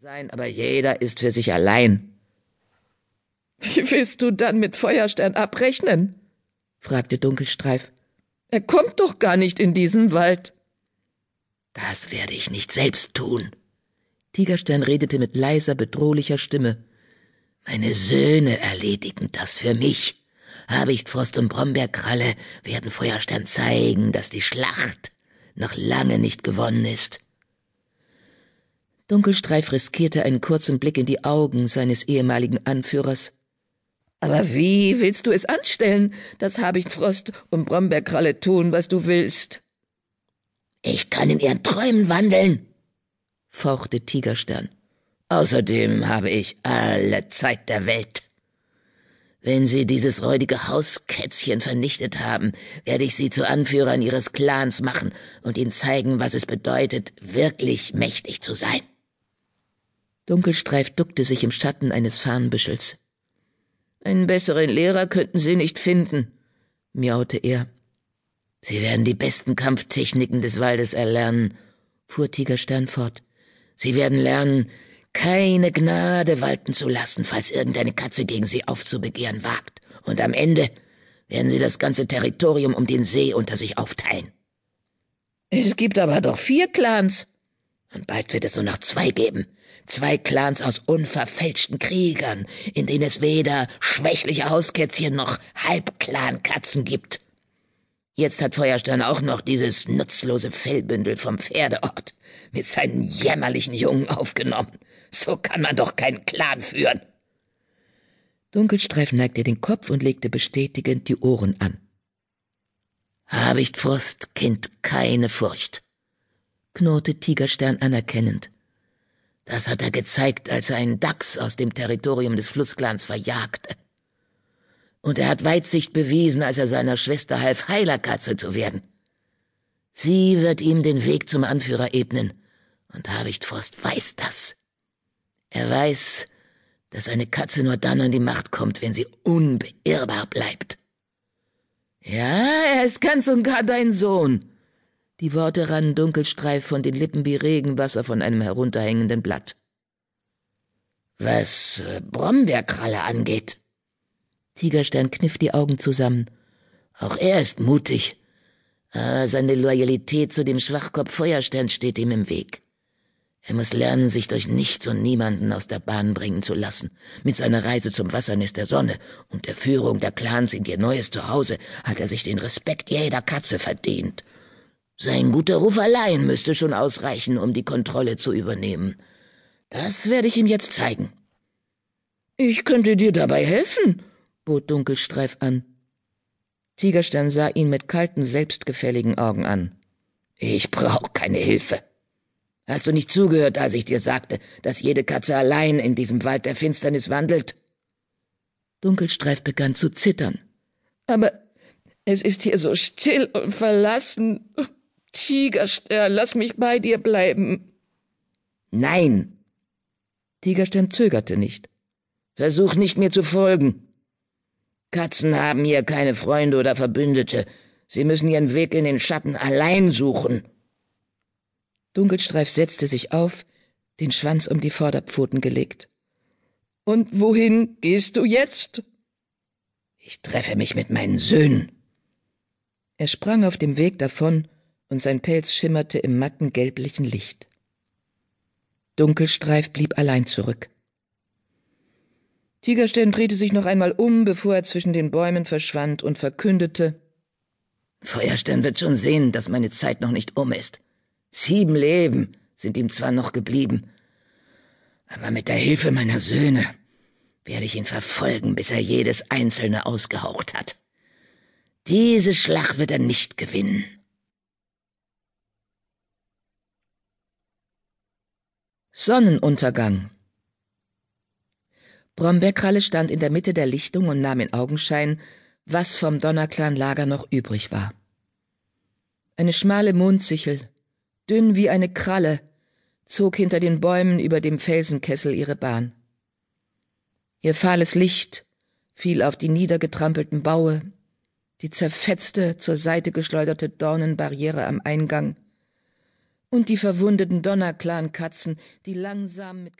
sein, aber jeder ist für sich allein. Wie willst du dann mit Feuerstern abrechnen? fragte Dunkelstreif. Er kommt doch gar nicht in diesen Wald. Das werde ich nicht selbst tun. Tigerstern redete mit leiser, bedrohlicher Stimme. Meine Söhne erledigen das für mich. Habichtfrost und Brombeerkralle werden Feuerstern zeigen, dass die Schlacht noch lange nicht gewonnen ist. Dunkelstreif riskierte einen kurzen Blick in die Augen seines ehemaligen Anführers. Aber wie willst du es anstellen, dass Habichtfrost und Brombeerkralle tun, was du willst? Ich kann in ihren Träumen wandeln, fauchte Tigerstern. Außerdem habe ich alle Zeit der Welt. Wenn Sie dieses räudige Hauskätzchen vernichtet haben, werde ich Sie zu Anführern Ihres Clans machen und Ihnen zeigen, was es bedeutet, wirklich mächtig zu sein. Dunkelstreif duckte sich im Schatten eines Farnbüschels. Einen besseren Lehrer könnten Sie nicht finden, miaute er. Sie werden die besten Kampftechniken des Waldes erlernen, fuhr Tigerstern fort. Sie werden lernen, keine Gnade walten zu lassen, falls irgendeine Katze gegen Sie aufzubegehren wagt. Und am Ende werden Sie das ganze Territorium um den See unter sich aufteilen. Es gibt aber doch vier Clans, und bald wird es nur noch zwei geben. Zwei Clans aus unverfälschten Kriegern, in denen es weder schwächliche Hauskätzchen noch Halbclan-Katzen gibt. Jetzt hat Feuerstein auch noch dieses nutzlose Fellbündel vom Pferdeort mit seinen jämmerlichen Jungen aufgenommen. So kann man doch keinen Clan führen. Dunkelstreif neigte den Kopf und legte bestätigend die Ohren an. Habichtfrost kennt keine Furcht knurrte Tigerstern anerkennend. Das hat er gezeigt, als er einen Dachs aus dem Territorium des Flussclans verjagte. Und er hat Weitsicht bewiesen, als er seiner Schwester half, Heilerkatze zu werden. Sie wird ihm den Weg zum Anführer ebnen, und Habichtfrost weiß das. Er weiß, dass eine Katze nur dann an die Macht kommt, wenn sie unbeirrbar bleibt. Ja, er ist ganz und gar dein Sohn, die Worte rannen dunkelstreif von den Lippen wie Regenwasser von einem herunterhängenden Blatt. Was äh, Brombeerkralle angeht. Tigerstern kniff die Augen zusammen. Auch er ist mutig. Aber seine Loyalität zu dem Schwachkopf Feuerstern steht ihm im Weg. Er muss lernen, sich durch nichts und niemanden aus der Bahn bringen zu lassen. Mit seiner Reise zum Wassernest der Sonne und der Führung der Clans in ihr neues Zuhause hat er sich den Respekt jeder Katze verdient. Sein guter Ruf allein müsste schon ausreichen, um die Kontrolle zu übernehmen. Das werde ich ihm jetzt zeigen. Ich könnte dir dabei helfen, bot Dunkelstreif an. Tigerstern sah ihn mit kalten, selbstgefälligen Augen an. Ich brauch keine Hilfe. Hast du nicht zugehört, als ich dir sagte, dass jede Katze allein in diesem Wald der Finsternis wandelt? Dunkelstreif begann zu zittern. Aber es ist hier so still und verlassen. Tigerstern, lass mich bei dir bleiben. Nein. Tigerstern zögerte nicht. Versuch nicht mir zu folgen. Katzen haben hier keine Freunde oder Verbündete. Sie müssen ihren Weg in den Schatten allein suchen. Dunkelstreif setzte sich auf, den Schwanz um die Vorderpfoten gelegt. Und wohin gehst du jetzt? Ich treffe mich mit meinen Söhnen. Er sprang auf dem Weg davon und sein Pelz schimmerte im matten gelblichen Licht. Dunkelstreif blieb allein zurück. Tigerstern drehte sich noch einmal um, bevor er zwischen den Bäumen verschwand und verkündete Feuerstern wird schon sehen, dass meine Zeit noch nicht um ist. Sieben Leben sind ihm zwar noch geblieben, aber mit der Hilfe meiner Söhne werde ich ihn verfolgen, bis er jedes einzelne ausgehaucht hat. Diese Schlacht wird er nicht gewinnen. Sonnenuntergang. Brombeerkralle stand in der Mitte der Lichtung und nahm in Augenschein, was vom Donnerclan-Lager noch übrig war. Eine schmale Mondsichel, dünn wie eine Kralle, zog hinter den Bäumen über dem Felsenkessel ihre Bahn. Ihr fahles Licht fiel auf die niedergetrampelten Baue, die zerfetzte, zur Seite geschleuderte Dornenbarriere am Eingang Und die verwundeten Donnerclan-Katzen, die langsam mit